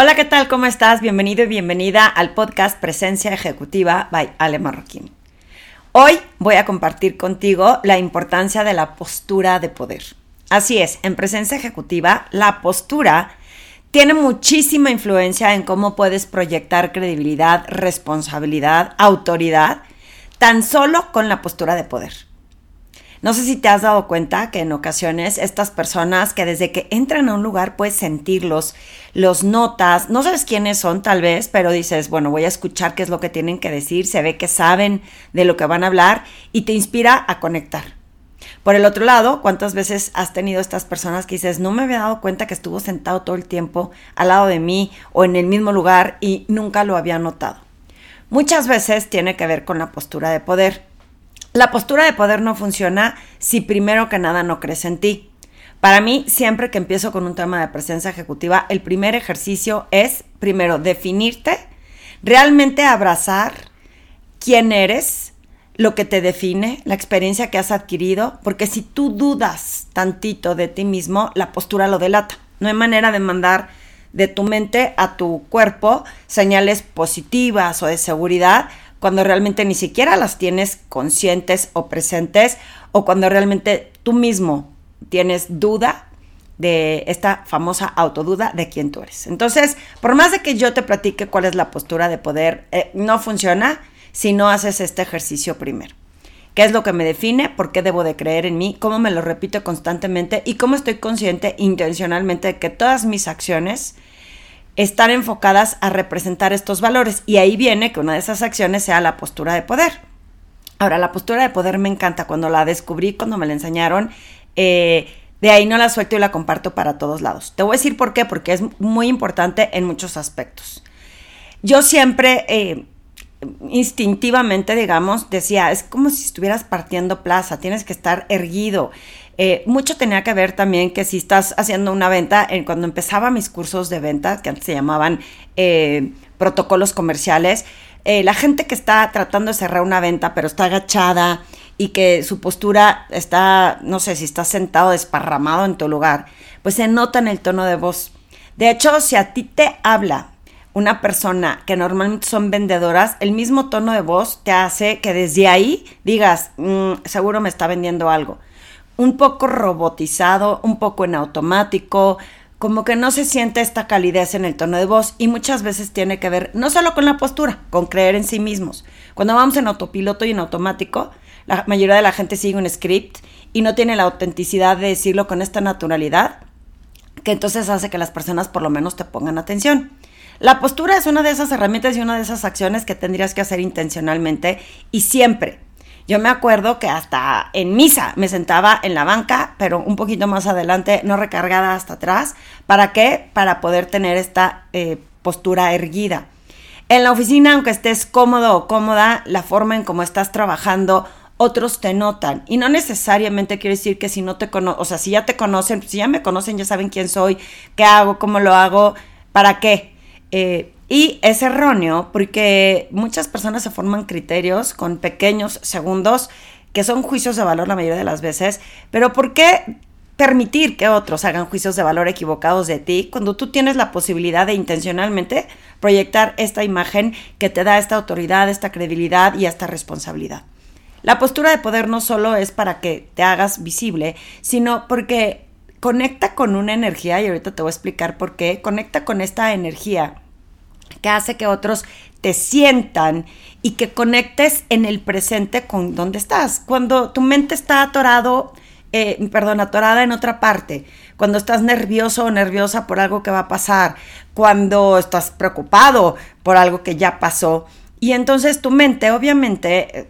Hola, ¿qué tal? ¿Cómo estás? Bienvenido y bienvenida al podcast Presencia Ejecutiva by Ale Marroquín. Hoy voy a compartir contigo la importancia de la postura de poder. Así es, en Presencia Ejecutiva, la postura tiene muchísima influencia en cómo puedes proyectar credibilidad, responsabilidad, autoridad, tan solo con la postura de poder. No sé si te has dado cuenta que en ocasiones estas personas que desde que entran a un lugar puedes sentirlos, los notas, no sabes quiénes son tal vez, pero dices, bueno, voy a escuchar qué es lo que tienen que decir, se ve que saben de lo que van a hablar y te inspira a conectar. Por el otro lado, ¿cuántas veces has tenido estas personas que dices, no me había dado cuenta que estuvo sentado todo el tiempo al lado de mí o en el mismo lugar y nunca lo había notado? Muchas veces tiene que ver con la postura de poder. La postura de poder no funciona si primero que nada no crees en ti. Para mí, siempre que empiezo con un tema de presencia ejecutiva, el primer ejercicio es, primero, definirte, realmente abrazar quién eres, lo que te define, la experiencia que has adquirido, porque si tú dudas tantito de ti mismo, la postura lo delata. No hay manera de mandar de tu mente a tu cuerpo señales positivas o de seguridad cuando realmente ni siquiera las tienes conscientes o presentes o cuando realmente tú mismo tienes duda de esta famosa autoduda de quién tú eres. Entonces, por más de que yo te platique cuál es la postura de poder, eh, no funciona si no haces este ejercicio primero. ¿Qué es lo que me define? ¿Por qué debo de creer en mí? ¿Cómo me lo repito constantemente? ¿Y cómo estoy consciente intencionalmente de que todas mis acciones están enfocadas a representar estos valores. Y ahí viene que una de esas acciones sea la postura de poder. Ahora, la postura de poder me encanta. Cuando la descubrí, cuando me la enseñaron, eh, de ahí no la suelto y la comparto para todos lados. Te voy a decir por qué, porque es muy importante en muchos aspectos. Yo siempre, eh, instintivamente, digamos, decía, es como si estuvieras partiendo plaza, tienes que estar erguido. Eh, mucho tenía que ver también que si estás haciendo una venta, en, cuando empezaba mis cursos de venta, que antes se llamaban eh, protocolos comerciales, eh, la gente que está tratando de cerrar una venta, pero está agachada y que su postura está, no sé, si está sentado desparramado en tu lugar, pues se nota en el tono de voz. De hecho, si a ti te habla una persona que normalmente son vendedoras, el mismo tono de voz te hace que desde ahí digas, mm, seguro me está vendiendo algo un poco robotizado, un poco en automático, como que no se siente esta calidez en el tono de voz y muchas veces tiene que ver no solo con la postura, con creer en sí mismos. Cuando vamos en autopiloto y en automático, la mayoría de la gente sigue un script y no tiene la autenticidad de decirlo con esta naturalidad, que entonces hace que las personas por lo menos te pongan atención. La postura es una de esas herramientas y una de esas acciones que tendrías que hacer intencionalmente y siempre, yo me acuerdo que hasta en misa me sentaba en la banca, pero un poquito más adelante, no recargada hasta atrás. ¿Para qué? Para poder tener esta eh, postura erguida. En la oficina, aunque estés cómodo o cómoda, la forma en cómo estás trabajando, otros te notan. Y no necesariamente quiere decir que si no te conocen, o sea, si ya te conocen, si ya me conocen, ya saben quién soy, qué hago, cómo lo hago, para qué. Eh, y es erróneo porque muchas personas se forman criterios con pequeños segundos que son juicios de valor la mayoría de las veces, pero ¿por qué permitir que otros hagan juicios de valor equivocados de ti cuando tú tienes la posibilidad de intencionalmente proyectar esta imagen que te da esta autoridad, esta credibilidad y esta responsabilidad? La postura de poder no solo es para que te hagas visible, sino porque conecta con una energía, y ahorita te voy a explicar por qué, conecta con esta energía que hace que otros te sientan y que conectes en el presente con donde estás. Cuando tu mente está atorado, eh, perdón, atorada en otra parte, cuando estás nervioso o nerviosa por algo que va a pasar, cuando estás preocupado por algo que ya pasó, y entonces tu mente obviamente eh,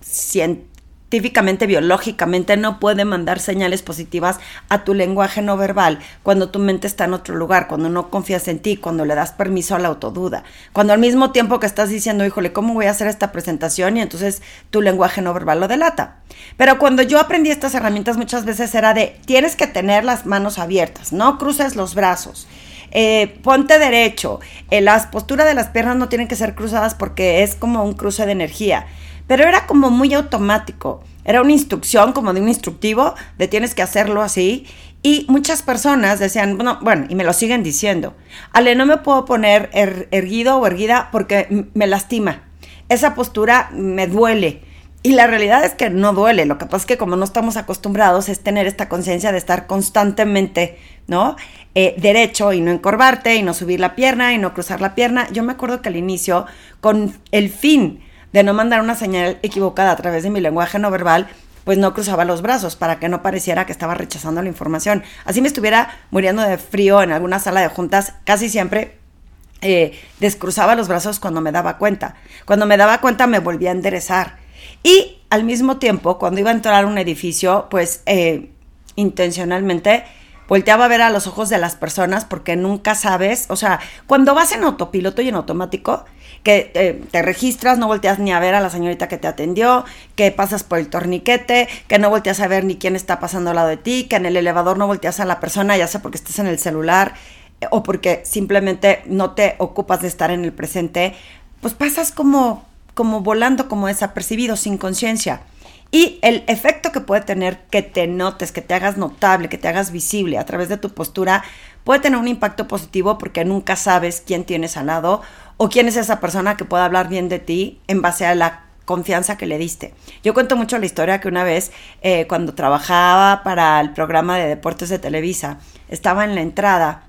siente científicamente, biológicamente, no puede mandar señales positivas a tu lenguaje no verbal cuando tu mente está en otro lugar, cuando no confías en ti, cuando le das permiso a la autoduda, cuando al mismo tiempo que estás diciendo, híjole, ¿cómo voy a hacer esta presentación? Y entonces tu lenguaje no verbal lo delata. Pero cuando yo aprendí estas herramientas muchas veces era de, tienes que tener las manos abiertas, no cruces los brazos. Eh, ponte derecho, eh, las posturas de las piernas no tienen que ser cruzadas porque es como un cruce de energía pero era como muy automático. Era una instrucción como de un instructivo de tienes que hacerlo así. Y muchas personas decían, bueno, bueno, y me lo siguen diciendo, Ale, no me puedo poner er, erguido o erguida porque me lastima. Esa postura me duele. Y la realidad es que no duele. Lo que pasa es que como no estamos acostumbrados es tener esta conciencia de estar constantemente, ¿no? Eh, derecho y no encorvarte y no subir la pierna y no cruzar la pierna. Yo me acuerdo que al inicio, con el fin de no mandar una señal equivocada a través de mi lenguaje no verbal, pues no cruzaba los brazos para que no pareciera que estaba rechazando la información. Así me estuviera muriendo de frío en alguna sala de juntas, casi siempre eh, descruzaba los brazos cuando me daba cuenta. Cuando me daba cuenta me volvía a enderezar. Y al mismo tiempo, cuando iba a entrar a un edificio, pues eh, intencionalmente volteaba a ver a los ojos de las personas porque nunca sabes, o sea, cuando vas en autopiloto y en automático, que eh, te registras, no volteas ni a ver a la señorita que te atendió, que pasas por el torniquete, que no volteas a ver ni quién está pasando al lado de ti, que en el elevador no volteas a la persona, ya sea porque estés en el celular eh, o porque simplemente no te ocupas de estar en el presente, pues pasas como, como volando, como desapercibido, sin conciencia. Y el efecto que puede tener que te notes, que te hagas notable, que te hagas visible a través de tu postura, puede tener un impacto positivo porque nunca sabes quién tienes al lado o quién es esa persona que pueda hablar bien de ti en base a la confianza que le diste. Yo cuento mucho la historia que una vez, eh, cuando trabajaba para el programa de deportes de Televisa, estaba en la entrada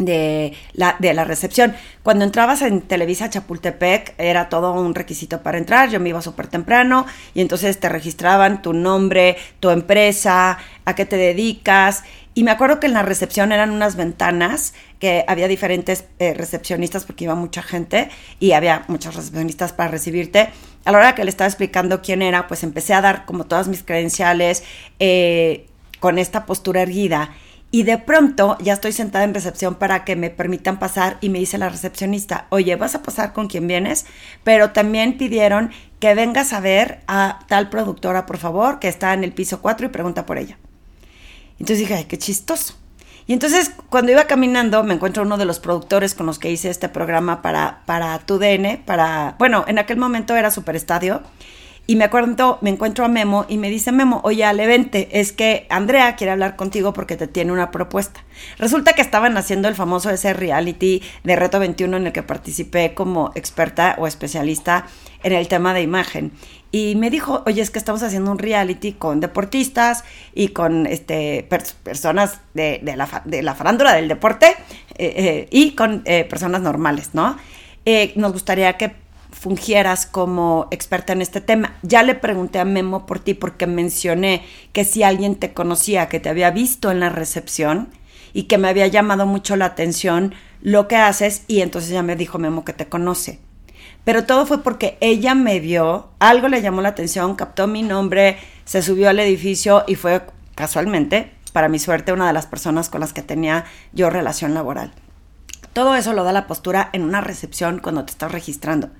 de la, de la recepción. Cuando entrabas en Televisa Chapultepec era todo un requisito para entrar, yo me iba súper temprano y entonces te registraban tu nombre, tu empresa, a qué te dedicas. Y me acuerdo que en la recepción eran unas ventanas que había diferentes eh, recepcionistas porque iba mucha gente y había muchos recepcionistas para recibirte. A la hora que le estaba explicando quién era, pues empecé a dar como todas mis credenciales eh, con esta postura erguida y de pronto ya estoy sentada en recepción para que me permitan pasar y me dice la recepcionista, oye, vas a pasar con quien vienes, pero también pidieron que vengas a ver a tal productora, por favor, que está en el piso 4 y pregunta por ella. Entonces dije, ay, qué chistoso. Y entonces cuando iba caminando me encuentro uno de los productores con los que hice este programa para, para TUDN, para, bueno, en aquel momento era Superestadio. Estadio y me acuerdo, me encuentro a Memo y me dice Memo, oye, Ale, vente, es que Andrea quiere hablar contigo porque te tiene una propuesta. Resulta que estaban haciendo el famoso ese reality de Reto 21 en el que participé como experta o especialista en el tema de imagen. Y me dijo, oye, es que estamos haciendo un reality con deportistas y con este, personas de, la, de, la, farándula del deporte eh, eh, y con eh, personas normales, ¿no? nos gustaría que fungieras como experta en este tema. Ya le pregunté a Memo por ti porque mencioné que si alguien te conocía, que te había visto en la recepción y que me había llamado mucho la atención lo que haces y entonces ya me dijo Memo que te conoce. Pero todo fue porque ella me vio, algo le llamó la atención, captó mi nombre, se subió al edificio y fue casualmente, para mi suerte, una de las personas con las que tenía yo relación laboral. Todo eso lo da la postura en una recepción cuando te estás registrando.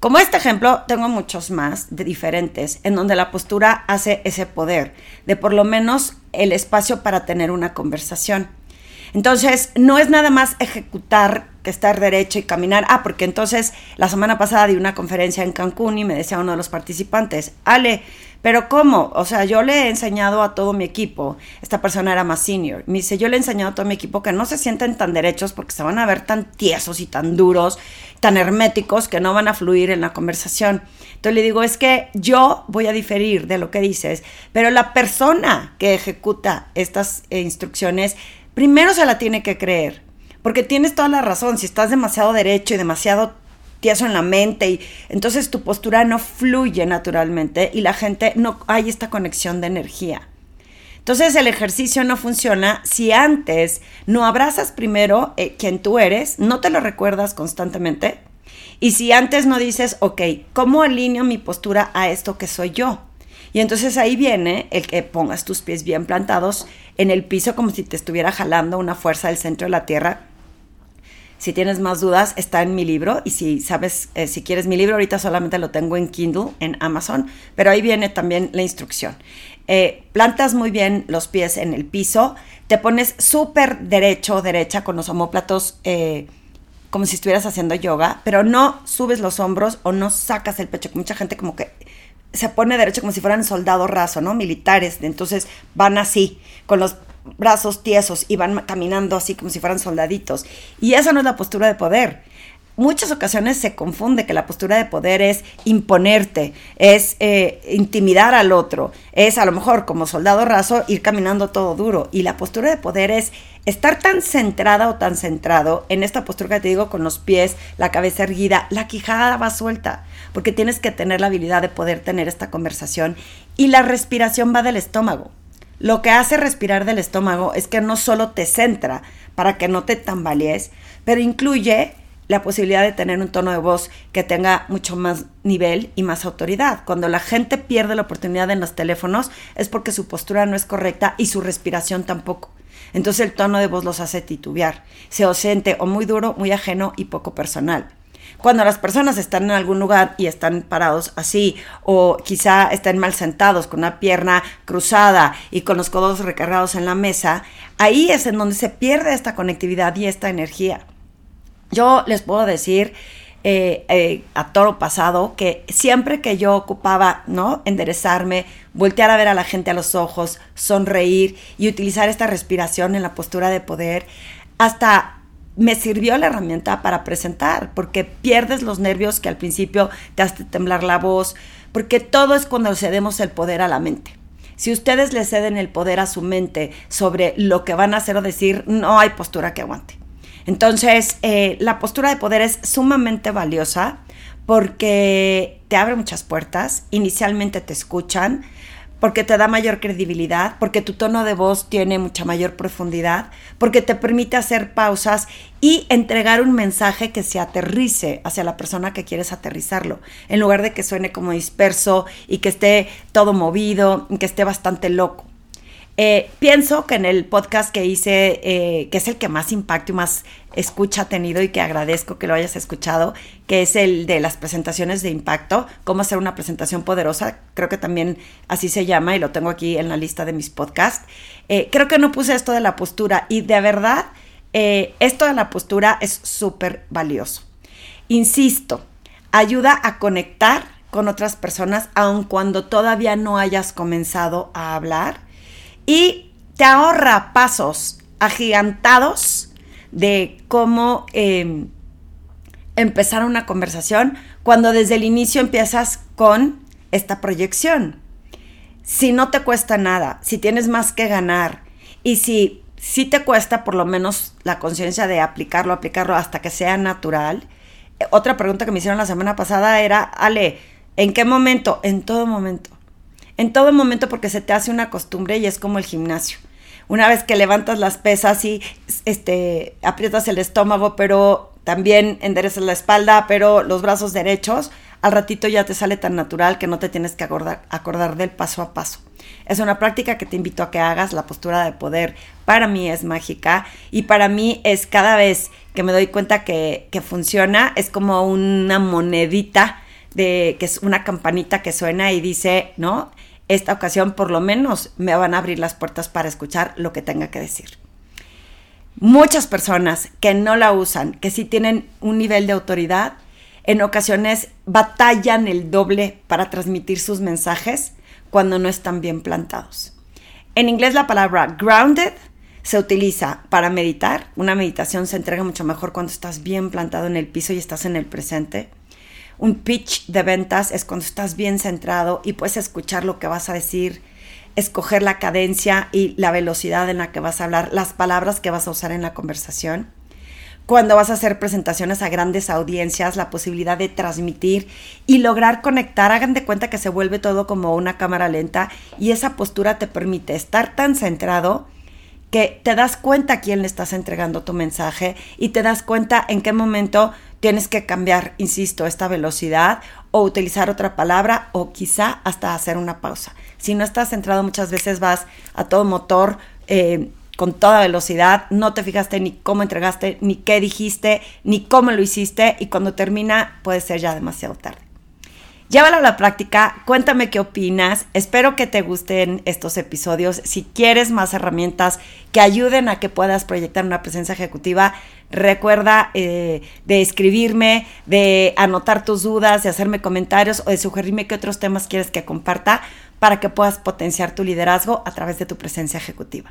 Como este ejemplo, tengo muchos más de diferentes en donde la postura hace ese poder de por lo menos el espacio para tener una conversación. Entonces, no es nada más ejecutar que estar derecho y caminar. Ah, porque entonces la semana pasada di una conferencia en Cancún y me decía uno de los participantes, Ale, pero ¿cómo? O sea, yo le he enseñado a todo mi equipo, esta persona era más senior, me dice, yo le he enseñado a todo mi equipo que no se sienten tan derechos porque se van a ver tan tiesos y tan duros, tan herméticos que no van a fluir en la conversación. Entonces le digo, es que yo voy a diferir de lo que dices, pero la persona que ejecuta estas eh, instrucciones primero se la tiene que creer, porque tienes toda la razón, si estás demasiado derecho y demasiado tieso en la mente y entonces tu postura no fluye naturalmente y la gente no hay esta conexión de energía. Entonces el ejercicio no funciona si antes no abrazas primero eh, quien tú eres, no te lo recuerdas constantemente y si antes no dices, ok, ¿cómo alineo mi postura a esto que soy yo? Y entonces ahí viene el que pongas tus pies bien plantados en el piso como si te estuviera jalando una fuerza del centro de la tierra si tienes más dudas, está en mi libro. Y si sabes, eh, si quieres mi libro, ahorita solamente lo tengo en Kindle, en Amazon, pero ahí viene también la instrucción. Eh, plantas muy bien los pies en el piso, te pones súper derecho, derecha, con los homóplatos eh, como si estuvieras haciendo yoga, pero no subes los hombros o no sacas el pecho, mucha gente como que se pone derecho como si fueran soldado raso, ¿no? Militares. Entonces van así, con los brazos tiesos y van caminando así como si fueran soldaditos. Y esa no es la postura de poder muchas ocasiones se confunde que la postura de poder es imponerte, es eh, intimidar al otro, es a lo mejor como soldado raso ir caminando todo duro. Y la postura de poder es estar tan centrada o tan centrado en esta postura que te digo con los pies, la cabeza erguida, la quijada va suelta, porque tienes que tener la habilidad de poder tener esta conversación y la respiración va del estómago. Lo que hace respirar del estómago es que no solo te centra para que no te tambalees, pero incluye la posibilidad de tener un tono de voz que tenga mucho más nivel y más autoridad. Cuando la gente pierde la oportunidad en los teléfonos es porque su postura no es correcta y su respiración tampoco. Entonces el tono de voz los hace titubear, se osente o muy duro, muy ajeno y poco personal. Cuando las personas están en algún lugar y están parados así, o quizá estén mal sentados con una pierna cruzada y con los codos recargados en la mesa, ahí es en donde se pierde esta conectividad y esta energía. Yo les puedo decir eh, eh, a toro pasado que siempre que yo ocupaba, ¿no? Enderezarme, voltear a ver a la gente a los ojos, sonreír y utilizar esta respiración en la postura de poder, hasta me sirvió la herramienta para presentar, porque pierdes los nervios que al principio te hace temblar la voz, porque todo es cuando cedemos el poder a la mente. Si ustedes le ceden el poder a su mente sobre lo que van a hacer o decir, no hay postura que aguante. Entonces, eh, la postura de poder es sumamente valiosa porque te abre muchas puertas, inicialmente te escuchan, porque te da mayor credibilidad, porque tu tono de voz tiene mucha mayor profundidad, porque te permite hacer pausas y entregar un mensaje que se aterrice hacia la persona que quieres aterrizarlo, en lugar de que suene como disperso y que esté todo movido, y que esté bastante loco. Eh, pienso que en el podcast que hice, eh, que es el que más impacto y más escucha ha tenido y que agradezco que lo hayas escuchado, que es el de las presentaciones de impacto, cómo hacer una presentación poderosa, creo que también así se llama y lo tengo aquí en la lista de mis podcasts. Eh, creo que no puse esto de la postura y de verdad, esto de la postura es súper valioso. Insisto, ayuda a conectar con otras personas aun cuando todavía no hayas comenzado a hablar y te ahorra pasos agigantados de cómo em, empezar una conversación cuando desde el inicio empiezas con esta proyección. Si no te cuesta nada, si tienes más que ganar y si si te cuesta por lo menos la conciencia de aplicarlo, aplicarlo hasta que sea natural. Eh, otra pregunta que me hicieron la semana pasada era, Ale, ¿en qué momento? En todo momento en todo momento porque se te hace una costumbre y es como el gimnasio. Una vez que levantas las pesas y este, aprietas el estómago, pero también enderezas la espalda, pero los brazos derechos, al ratito ya te sale tan natural que no te tienes que acordar, acordar del paso a paso. Es una práctica que te invito a que hagas. La postura de poder para mí es mágica y para mí es cada vez que me doy cuenta que, que funciona, es como una monedita de que es una campanita que suena y dice, ¿no? Esta ocasión por lo menos me van a abrir las puertas para escuchar lo que tenga que decir. Muchas personas que no la usan, que sí tienen un nivel de autoridad, en ocasiones batallan el doble para transmitir sus mensajes cuando no están bien plantados. En inglés la palabra grounded se utiliza para meditar. Una meditación se entrega mucho mejor cuando estás bien plantado en el piso y estás en el presente. Un pitch de ventas es cuando estás bien centrado y puedes escuchar lo que vas a decir, escoger la cadencia y la velocidad en la que vas a hablar, las palabras que vas a usar en la conversación. Cuando vas a hacer presentaciones a grandes audiencias, la posibilidad de transmitir y lograr conectar, hagan de cuenta que se vuelve todo como una cámara lenta y esa postura te permite estar tan centrado que te das cuenta a quién le estás entregando tu mensaje y te das cuenta en qué momento tienes que cambiar, insisto, esta velocidad o utilizar otra palabra o quizá hasta hacer una pausa. Si no estás centrado muchas veces vas a todo motor eh, con toda velocidad, no te fijaste ni cómo entregaste, ni qué dijiste, ni cómo lo hiciste y cuando termina puede ser ya demasiado tarde. Llévalo a la práctica, cuéntame qué opinas, espero que te gusten estos episodios. Si quieres más herramientas que ayuden a que puedas proyectar una presencia ejecutiva, recuerda eh, de escribirme, de anotar tus dudas, de hacerme comentarios o de sugerirme qué otros temas quieres que comparta para que puedas potenciar tu liderazgo a través de tu presencia ejecutiva.